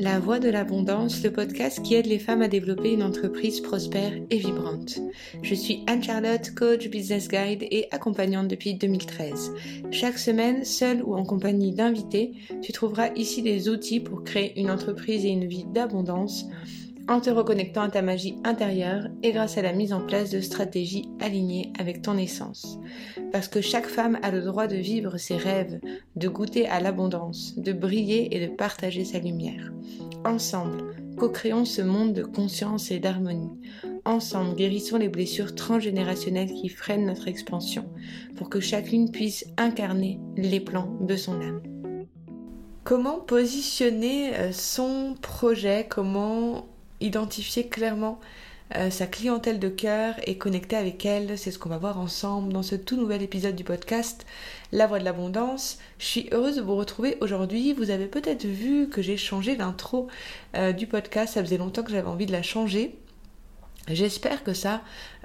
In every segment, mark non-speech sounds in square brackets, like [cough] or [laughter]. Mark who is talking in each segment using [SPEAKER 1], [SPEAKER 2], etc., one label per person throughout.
[SPEAKER 1] La Voix de l'Abondance, le podcast qui aide les femmes à développer une entreprise prospère et vibrante. Je suis Anne-Charlotte, coach, business guide et accompagnante depuis 2013. Chaque semaine, seule ou en compagnie d'invités, tu trouveras ici des outils pour créer une entreprise et une vie d'abondance en te reconnectant à ta magie intérieure et grâce à la mise en place de stratégies alignées avec ton essence. Parce que chaque femme a le droit de vivre ses rêves, de goûter à l'abondance, de briller et de partager sa lumière. Ensemble, co-créons ce monde de conscience et d'harmonie. Ensemble, guérissons les blessures transgénérationnelles qui freinent notre expansion pour que chacune puisse incarner les plans de son âme. Comment positionner euh, son projet? Comment identifier clairement euh, sa clientèle de cœur et connecter avec elle. C'est ce qu'on va voir ensemble dans ce tout nouvel épisode du podcast La Voix de l'Abondance. Je suis heureuse de vous retrouver aujourd'hui. Vous avez peut-être vu que j'ai changé l'intro euh, du podcast. Ça faisait longtemps que j'avais envie de la changer. J'espère que ça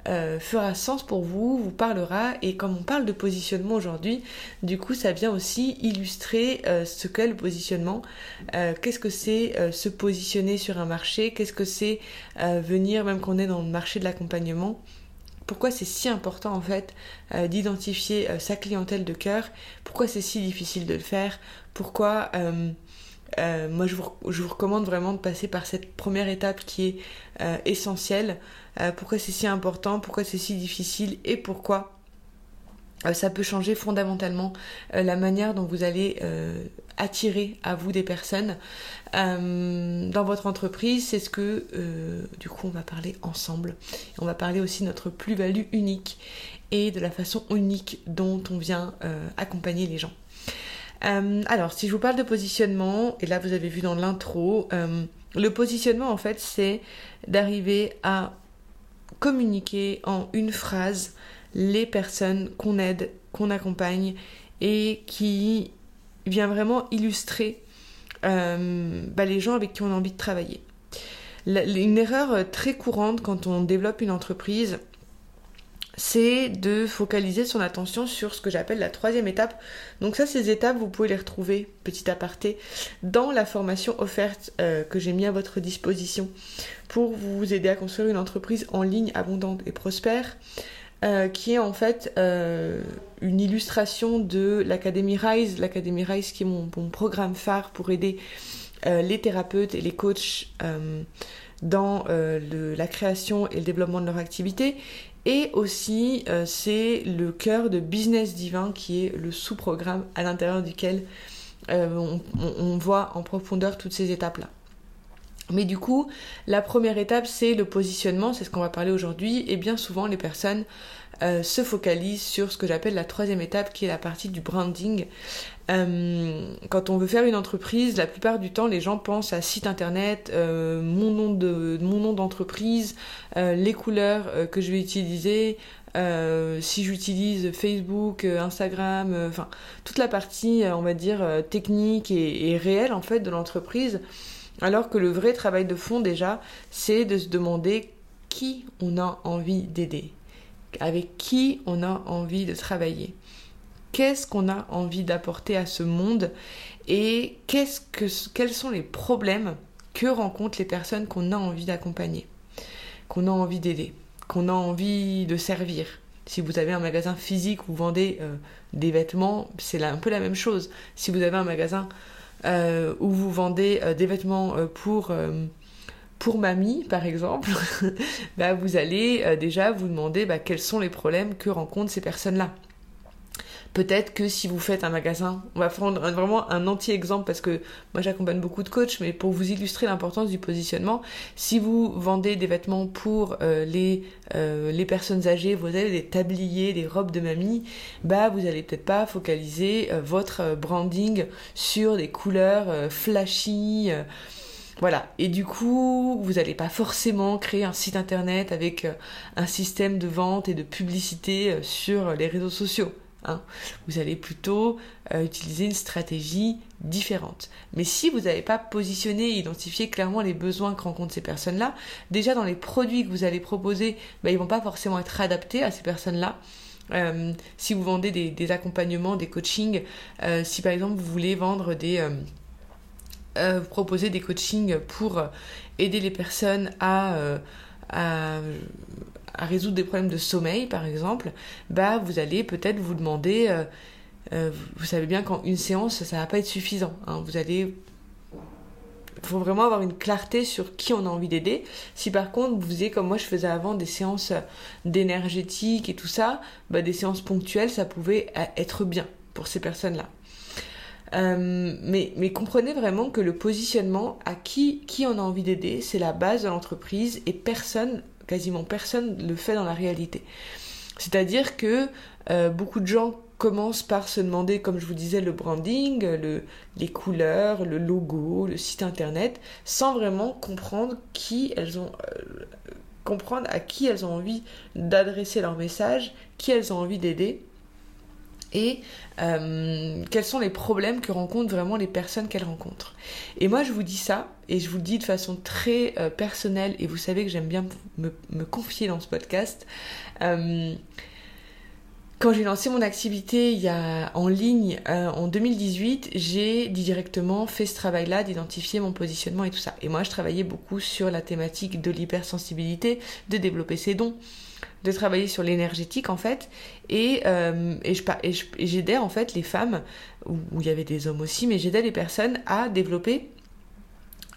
[SPEAKER 1] euh, fera sens pour vous, vous parlera. Et comme on parle de positionnement aujourd'hui, du coup ça vient aussi illustrer euh, ce qu'est le positionnement. Euh, qu'est-ce que c'est se positionner sur un marché? Qu'est-ce que c'est venir même qu'on est dans le marché de l'accompagnement? Pourquoi c'est si important en fait d'identifier sa clientèle de cœur, pourquoi c'est si difficile de le faire, pourquoi moi, je vous, je vous, recommande vraiment de passer par cette première étape qui est euh, essentielle. Euh, pourquoi c'est si important, pourquoi c'est si difficile? Et pourquoi ça peut changer fondamentalement la manière dont vous allez attirer à vous des personnes? Dans votre entreprise. C'est ce que, du coup, on va parler ensemble. On va parler aussi de notre plus-value unique et de la façon unique dont on vient accompagner les gens. Euh, alors, si je vous parle de positionnement, et là vous avez vu dans l'intro, euh, le positionnement en fait c'est d'arriver à communiquer en une phrase les personnes qu'on aide, qu'on accompagne et qui vient vraiment illustrer euh, bah, les gens avec qui on a envie de travailler. une erreur très courante quand on développe une entreprise, c'est de focaliser son attention sur ce que j'appelle la troisième étape. Donc ça, ces étapes, vous pouvez les retrouver, petit aparté, dans la formation offerte euh, que j'ai mis à votre disposition pour vous aider à construire une entreprise en ligne abondante et prospère. Euh, qui est en fait euh, une illustration de l'Académie Rise, l'Académie Rise qui est mon, programme phare pour aider les thérapeutes et les coachs dans la création et le développement de leur activité et aussi, euh, c'est le cœur de Business Divin qui est le sous-programme à l'intérieur duquel euh, on, voit en profondeur toutes ces étapes-là. Mais du coup, la première étape, c'est le positionnement, c'est ce qu'on va parler aujourd'hui, et bien souvent, les personnes euh, se focalisent sur ce que j'appelle la troisième étape, qui est la partie du branding. Euh, quand on veut faire une entreprise, la plupart du temps, les gens pensent à site internet, euh, mon nom de mon nom d'entreprise, euh, les couleurs que je vais utiliser, si j'utilise Facebook, Instagram, enfin toute la partie, on va dire technique et, et réelle en fait de l'entreprise. Alors que le vrai travail de fond déjà, c'est de se demander qui on a envie d'aider, avec qui on a envie de travailler qu'est-ce qu'on a envie d'apporter à ce monde et qu'est-ce que, quels sont les problèmes que rencontrent les personnes qu'on a envie d'accompagner, qu'on a envie d'aider, qu'on a envie de servir. Si vous avez un magasin physique où vous vendez euh, des vêtements, c'est un peu la même chose. Si vous avez un magasin où vous vendez euh, des vêtements pour pour mamie, par exemple, [laughs] bah, vous allez déjà vous demander bah, quels sont les problèmes que rencontrent ces personnes-là. Peut-être que si vous faites un magasin, on va prendre vraiment un anti-exemple parce que moi j'accompagne beaucoup de coachs, mais pour vous illustrer l'importance du positionnement, si vous vendez des vêtements pour euh, les, euh, les personnes âgées, vous avez des tabliers, des robes de mamie, bah vous allez peut-être pas focaliser euh, votre branding sur des couleurs flashy. Voilà. Et du coup, vous n'allez pas forcément créer un site internet avec un système de vente et de publicité sur les réseaux sociaux. Hein. Vous allez plutôt euh, utiliser une stratégie différente. Mais si vous n'avez pas positionné et identifié clairement les besoins que rencontrent ces personnes-là, déjà dans les produits que vous allez proposer, bah, ils vont pas forcément être adaptés à ces personnes-là. Euh, si vous vendez des, accompagnements, des coachings, euh, si par exemple vous voulez vendre des euh, proposer des coachings pour aider les personnes à, résoudre des problèmes de sommeil, par exemple, bah, vous allez peut-être vous demander, vous savez bien qu'en une séance, ça va pas être suffisant. Hein. vous allez il faut vraiment avoir une clarté sur qui on a envie d'aider. Si par contre vous faisiez comme moi je faisais avant des séances d'énergétique et tout ça, bah, des séances ponctuelles, ça pouvait être bien pour ces personnes-là. Euh, mais, mais, comprenez vraiment que le positionnement à qui, qui on a envie d'aider, c'est la base de l'entreprise et personne, quasiment personne, le fait dans la réalité. C'est-à-dire que euh, beaucoup de gens commence par se demander, comme je vous disais, le branding, le, les couleurs, le logo, le site internet, sans vraiment comprendre euh, comprendre à qui elles ont envie d'adresser leur message, qui elles ont envie d'aider et euh, quels sont les problèmes que rencontrent vraiment les personnes qu'elles rencontrent. Et moi, je vous dis ça, et je vous le dis de façon très euh, personnelle, et vous savez que j'aime bien me, confier dans ce podcast. Quand j'ai lancé mon activité en ligne euh, en 2018, j'ai directement fait ce travail-là d'identifier mon positionnement et tout ça. Et moi, je travaillais beaucoup sur la thématique de l'hypersensibilité, de développer ses dons, de travailler sur l'énergétique en fait. Et, euh, et, j'aidais en fait les femmes, où, il y avait des hommes aussi, mais j'aidais les personnes à développer,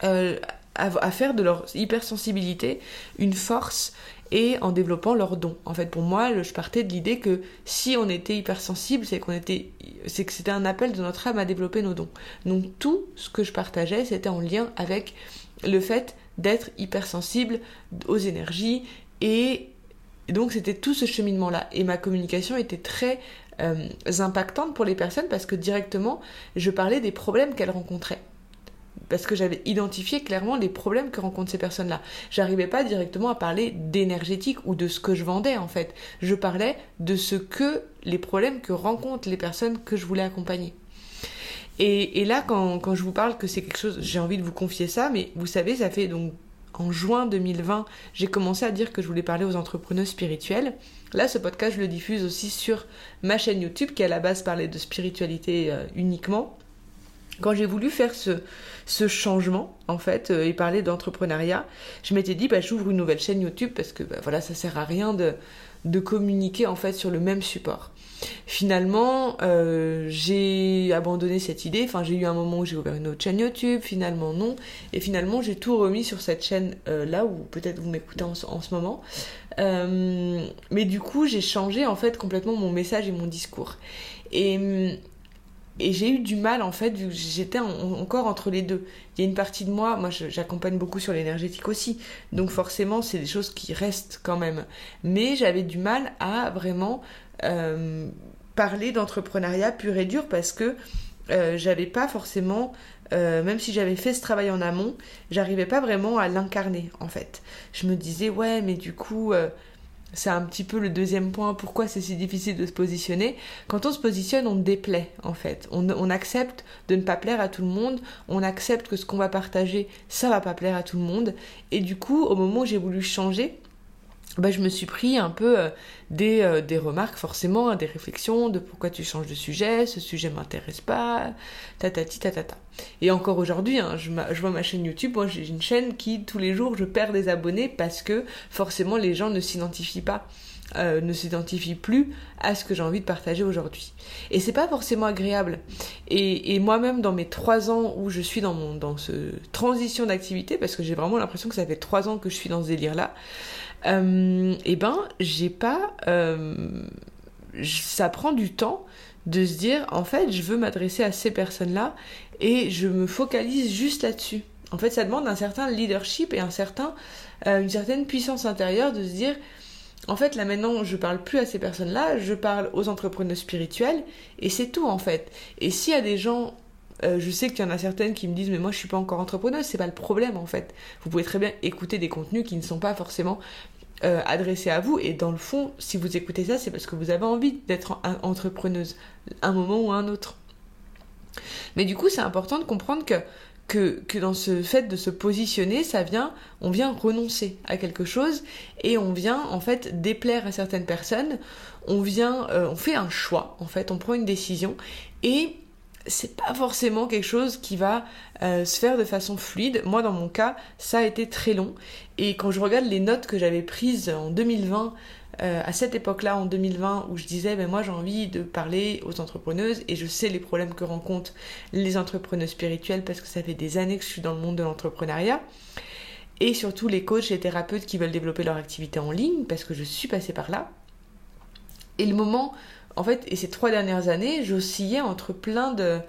[SPEAKER 1] euh, à faire de leur hypersensibilité une force et en développant leurs dons. En fait, pour moi, je partais de l'idée que si on était hypersensible, c'est qu'on était, c'est que c'était un appel de notre âme à développer nos dons. Donc tout ce que je partageais, c'était en lien avec le fait d'être hypersensible aux énergies et donc c'était tout ce cheminement-là. Et ma communication était très euh, impactante pour les personnes parce que directement, je parlais des problèmes qu'elles rencontraient parce que j'avais identifié clairement les problèmes que rencontrent ces personnes-là. J'arrivais pas directement à parler d'énergétique ou de ce que je vendais en fait. Je parlais de ce que les problèmes que rencontrent les personnes que je voulais accompagner. Et, là, quand, je vous parle que c'est quelque chose, j'ai envie de vous confier ça, mais vous savez, ça fait donc en juin 2020, j'ai commencé à dire que je voulais parler aux entrepreneurs spirituels. Là, ce podcast, je le diffuse aussi sur ma chaîne YouTube qui à la base parlait de spiritualité euh, uniquement. Quand j'ai voulu faire ce, changement, en fait, euh, et parler d'entrepreneuriat, je m'étais dit, bah, j'ouvre une nouvelle chaîne YouTube parce que, bah, voilà, ça sert à rien de, de communiquer, en fait, sur le même support. Finalement, euh, j'ai abandonné cette idée. Enfin, j'ai eu un moment où j'ai ouvert une autre chaîne YouTube. Finalement, non. Et finalement, j'ai tout remis sur cette chaîne euh, là où peut-être vous m'écoutez en, ce moment. mais du coup, j'ai changé en fait complètement mon message et mon discours. Et et j'ai eu du mal en fait, j'étais encore entre les deux. Il y a une partie de moi, moi j'accompagne beaucoup sur l'énergétique aussi, donc forcément c'est des choses qui restent quand même. Mais j'avais du mal à vraiment euh, parler d'entrepreneuriat pur et dur parce que euh, j'avais pas forcément, euh, même si j'avais fait ce travail en amont, j'arrivais pas vraiment à l'incarner en fait. Je me disais ouais mais du coup c'est un petit peu le deuxième point, pourquoi c'est si difficile de se positionner? Quand on se positionne, on déplaît en fait. On, accepte de ne pas plaire à tout le monde, on accepte que ce qu'on va partager, ça va pas plaire à tout le monde. Et du coup, au moment où j'ai voulu changer, bah, je me suis pris un peu euh, des, euh, des, remarques forcément, hein, des réflexions de pourquoi tu changes de sujet, ce sujet m'intéresse pas, tatati tatata. Et encore aujourd'hui, hein, je, vois ma chaîne YouTube, moi j'ai une chaîne qui tous les jours je perds des abonnés parce que forcément les gens ne s'identifient pas. Euh, ne s'identifient plus à ce que j'ai envie de partager aujourd'hui. Et c'est pas forcément agréable. Et, et moi-même, dans mes trois ans où je suis dans mon dans ce transition d'activité, parce que j'ai vraiment l'impression que ça fait trois ans que je suis dans ce délire-là, euh, eh ben, j'ai pas. Euh, ça prend du temps de se dire, en fait, je veux m'adresser à ces personnes-là et je me focalise juste là-dessus. En fait, ça demande un certain leadership et un certain, euh, une certaine puissance intérieure de se dire, en fait, là maintenant, je parle plus à ces personnes-là, je parle aux entrepreneurs spirituels et c'est tout en fait. Et s'il y a des gens euh, je sais qu'il y en a certaines qui me disent mais moi je suis pas encore entrepreneuse, c'est pas le problème en fait. Vous pouvez très bien écouter des contenus qui ne sont pas forcément euh, adressés à vous et dans le fond, si vous écoutez ça, c'est parce que vous avez envie d'être entrepreneuse un moment ou un autre. Mais du coup, c'est important de comprendre que dans ce fait de se positionner, ça vient, on vient renoncer à quelque chose et on vient en fait déplaire à certaines personnes. On vient, euh, on fait un choix en fait, on prend une décision et c'est pas forcément quelque chose qui va euh, se faire de façon fluide. Moi, dans mon cas, ça a été très long. Et quand je regarde les notes que j'avais prises en 2020, euh, à cette époque-là, en 2020, où je disais, ben moi j'ai envie de parler aux entrepreneuses et je sais les problèmes que rencontrent les entrepreneurs spirituels parce que ça fait des années que je suis dans le monde de l'entrepreneuriat. Et surtout les coachs et thérapeutes qui veulent développer leur activité en ligne parce que je suis passée par là. Et le moment en fait, et ces trois dernières années, j'oscillais entre plein de,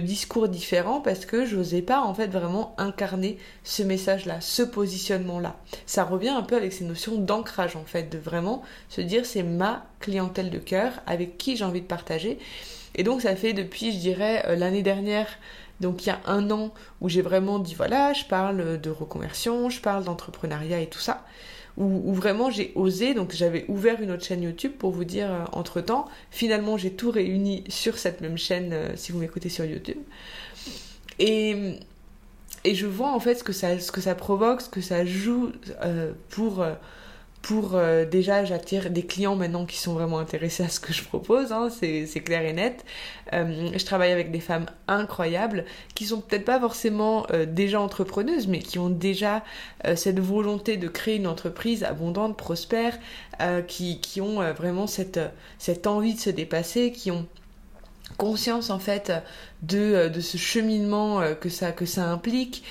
[SPEAKER 1] discours différents parce que j'osais pas en fait vraiment incarner ce message-là, ce positionnement-là. Ça revient un peu avec ces notions d'ancrage en fait, de vraiment se dire c'est ma clientèle de cœur avec qui j'ai envie de partager. Et donc ça fait depuis, je dirais, euh, l'année dernière, donc il y a un an où j'ai vraiment dit voilà, je parle de reconversion, je parle d'entrepreneuriat et tout ça où, vraiment j'ai osé, donc j'avais ouvert une autre chaîne YouTube pour vous dire euh, entre temps, finalement j'ai tout réuni sur cette même chaîne euh, si vous m'écoutez sur YouTube. Et, et je vois en fait ce que ça, provoque, ce que ça joue euh, pour pour euh, déjà j'attire des clients maintenant qui sont vraiment intéressés à ce que je propose, hein, c'est clair et net. Euh, je travaille avec des femmes incroyables qui sont peut-être pas forcément euh, déjà entrepreneuses, mais qui ont déjà cette volonté de créer une entreprise abondante, prospère, qui, qui, ont vraiment cette, cette envie de se dépasser, qui ont conscience en fait de, de ce cheminement que ça, que ça implique.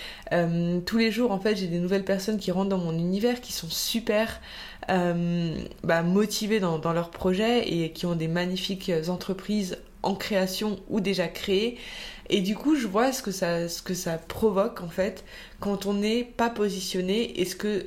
[SPEAKER 1] tous les jours en fait j'ai des nouvelles personnes qui rentrent dans mon univers qui sont super euh, bah, motivés dans, leurs projets et qui ont des magnifiques entreprises en création ou déjà créées. Et du coup, je vois ce que ça provoque en fait quand on n'est pas positionné et ce que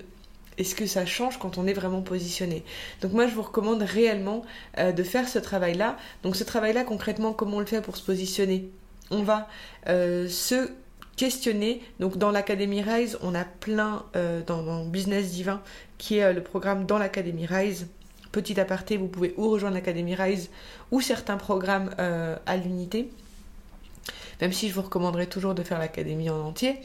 [SPEAKER 1] est-ce que ça change quand on est vraiment positionné? Donc moi je vous recommande réellement euh, de faire ce travail-là. Donc ce travail-là concrètement comment on le fait pour se positionner? On va euh, se questionner. Donc dans l'Académie Rise, on a plein euh, dans, Business Divin, qui est le programme dans l'Académie Rise. Petit aparté, vous pouvez ou rejoindre l'Académie Rise ou certains programmes à l'unité. Même si je vous recommanderais toujours de faire l'Académie en entier.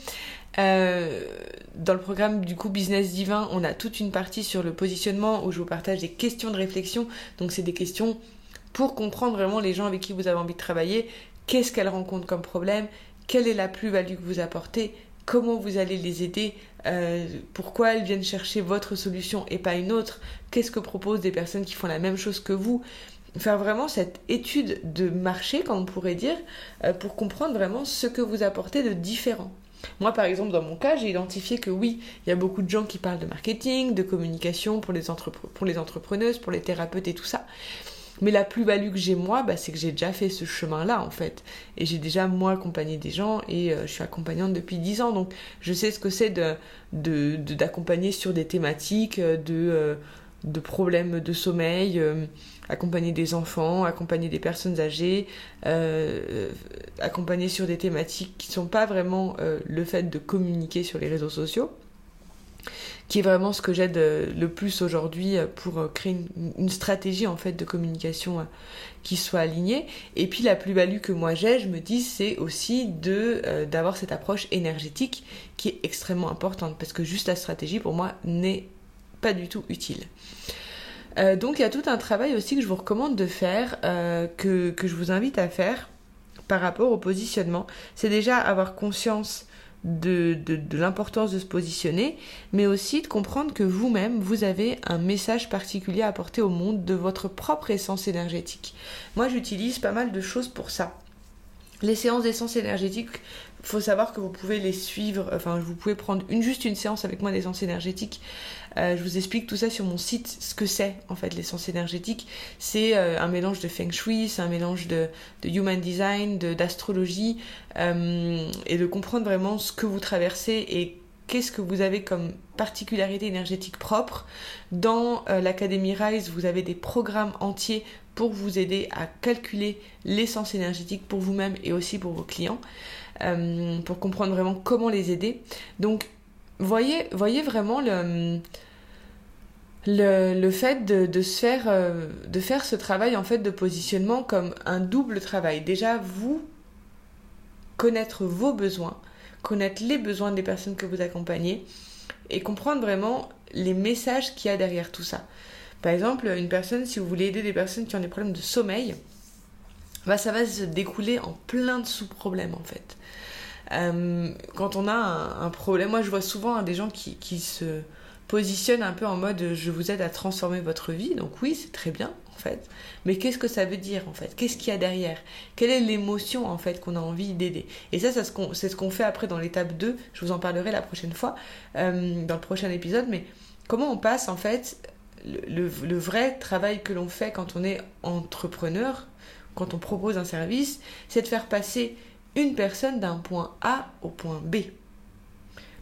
[SPEAKER 1] Dans le programme du coup Business Divin, on a toute une partie sur le positionnement où je vous partage des questions de réflexion. Donc c'est des questions pour comprendre vraiment les gens avec qui vous avez envie de travailler, qu'est-ce qu'elles rencontrent comme problème, quelle est la plus-value que vous apportez, comment vous allez les aider, euh, pourquoi elles viennent chercher votre solution et pas une autre, qu'est-ce que proposent des personnes qui font la même chose que vous? Faire vraiment cette étude de marché, comme on pourrait dire, euh, pour comprendre vraiment ce que vous apportez de différent. Moi, par exemple, dans mon cas, j'ai identifié que oui, il y a beaucoup de gens qui parlent de marketing, de communication pour les, pour les entrepreneuses, pour les thérapeutes et tout ça. Mais la plus-value que j'ai moi, bah, c'est que j'ai déjà fait ce chemin-là en fait. Et j'ai déjà moi accompagné des gens et euh, je suis accompagnante depuis 10 ans. Donc je sais ce que c'est de, d'accompagner sur des thématiques euh, de, euh, de problèmes de sommeil, accompagner des enfants, accompagner des personnes âgées, accompagner sur des thématiques qui ne sont pas vraiment le fait de communiquer sur les réseaux sociaux qui est vraiment ce que j'aide euh, le plus aujourd'hui euh, pour euh, créer une, stratégie en fait de communication qui soit alignée. Et puis la plus-value que moi j'ai, je me dis, c'est aussi de d'avoir cette approche énergétique qui est extrêmement importante parce que juste la stratégie pour moi n'est du tout utile. donc il y a tout un travail aussi que je vous recommande de faire, que, que je vous invite à faire par rapport au positionnement. C'est déjà avoir conscience de, l'importance de se positionner, mais aussi de comprendre que vous-même, vous avez un message particulier à apporter au monde de votre propre essence énergétique. Moi, j'utilise pas mal de choses pour ça. Les séances d'essence énergétique, faut savoir que vous pouvez les suivre, enfin vous pouvez prendre une, juste une séance avec moi d'essence énergétique. Euh, je vous explique tout ça sur mon site, ce que c'est en fait l'essence énergétique. C'est euh, un mélange de feng shui, c'est un mélange de, human design, d'astrologie, euh, et de comprendre vraiment ce que vous traversez et qu'est-ce que vous avez comme particularité énergétique propre. Dans l'Académie Rise, vous avez des programmes entiers pour vous aider à calculer l'essence énergétique pour vous-même et aussi pour vos clients. Euh, pour comprendre vraiment comment les aider. Donc, voyez, vraiment le, fait de, faire, euh, de faire ce travail en fait de positionnement comme un double travail. Déjà, vous connaître vos besoins, connaître les besoins des personnes que vous accompagnez et comprendre vraiment les messages qu'il y a derrière tout ça. Par exemple, une personne, si vous voulez aider des personnes qui ont des problèmes de sommeil, bah, ça va se découler en plein de sous-problèmes en fait. Euh, quand on a un, problème, moi je vois souvent des gens qui, qui, se positionnent un peu en mode je vous aide à transformer votre vie, donc oui c'est très bien en fait, mais qu'est-ce que ça veut dire en fait? Qu'est-ce qu'il y a derrière? Quelle est l'émotion en fait qu'on a envie d'aider? Et ça, c'est ce qu'on fait après dans l'étape 2, je vous en parlerai la prochaine fois, euh, dans le prochain épisode, mais comment on passe en fait le, vrai travail que l'on fait quand on est entrepreneur, quand on propose un service, c'est de faire passer une personne d'un point A au point B.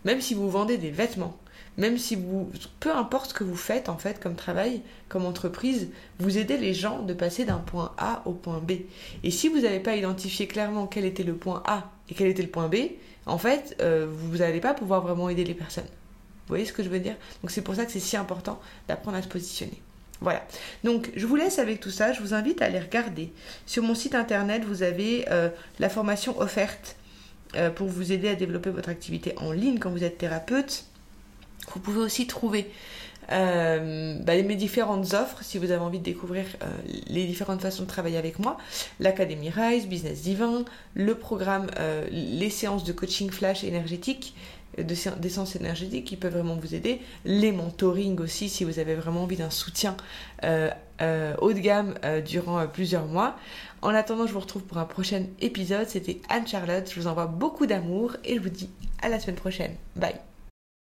[SPEAKER 1] Même si vous vendez des vêtements, même si vous, peu importe ce que vous faites en fait comme travail, comme entreprise, vous aidez les gens de passer d'un point A au point B. Et si vous n'avez pas identifié clairement quel était le point A et quel était le point B, en fait, euh, vous n'allez pas pouvoir vraiment aider les personnes. Vous voyez ce que je veux dire? Donc c'est pour ça que c'est si important d'apprendre à se positionner. Voilà. Donc, je vous laisse avec tout ça. Je vous invite à aller regarder. Sur mon site internet, vous avez euh, la formation offerte euh, pour vous aider à développer votre activité en ligne quand vous êtes thérapeute. Vous pouvez aussi trouver euh, bah, mes différentes offres si vous avez envie de découvrir les différentes façons de travailler avec moi. L'Académie Rise, Business Divin, le programme, les séances de coaching flash énergétique d'essence énergétique qui peuvent vraiment vous aider. Les mentoring aussi si vous avez vraiment envie d'un soutien euh, euh, haut de gamme euh, durant plusieurs mois. En attendant, je vous retrouve pour un prochain épisode. C'était Anne-Charlotte. Je vous envoie beaucoup d'amour et je vous dis à la semaine prochaine. Bye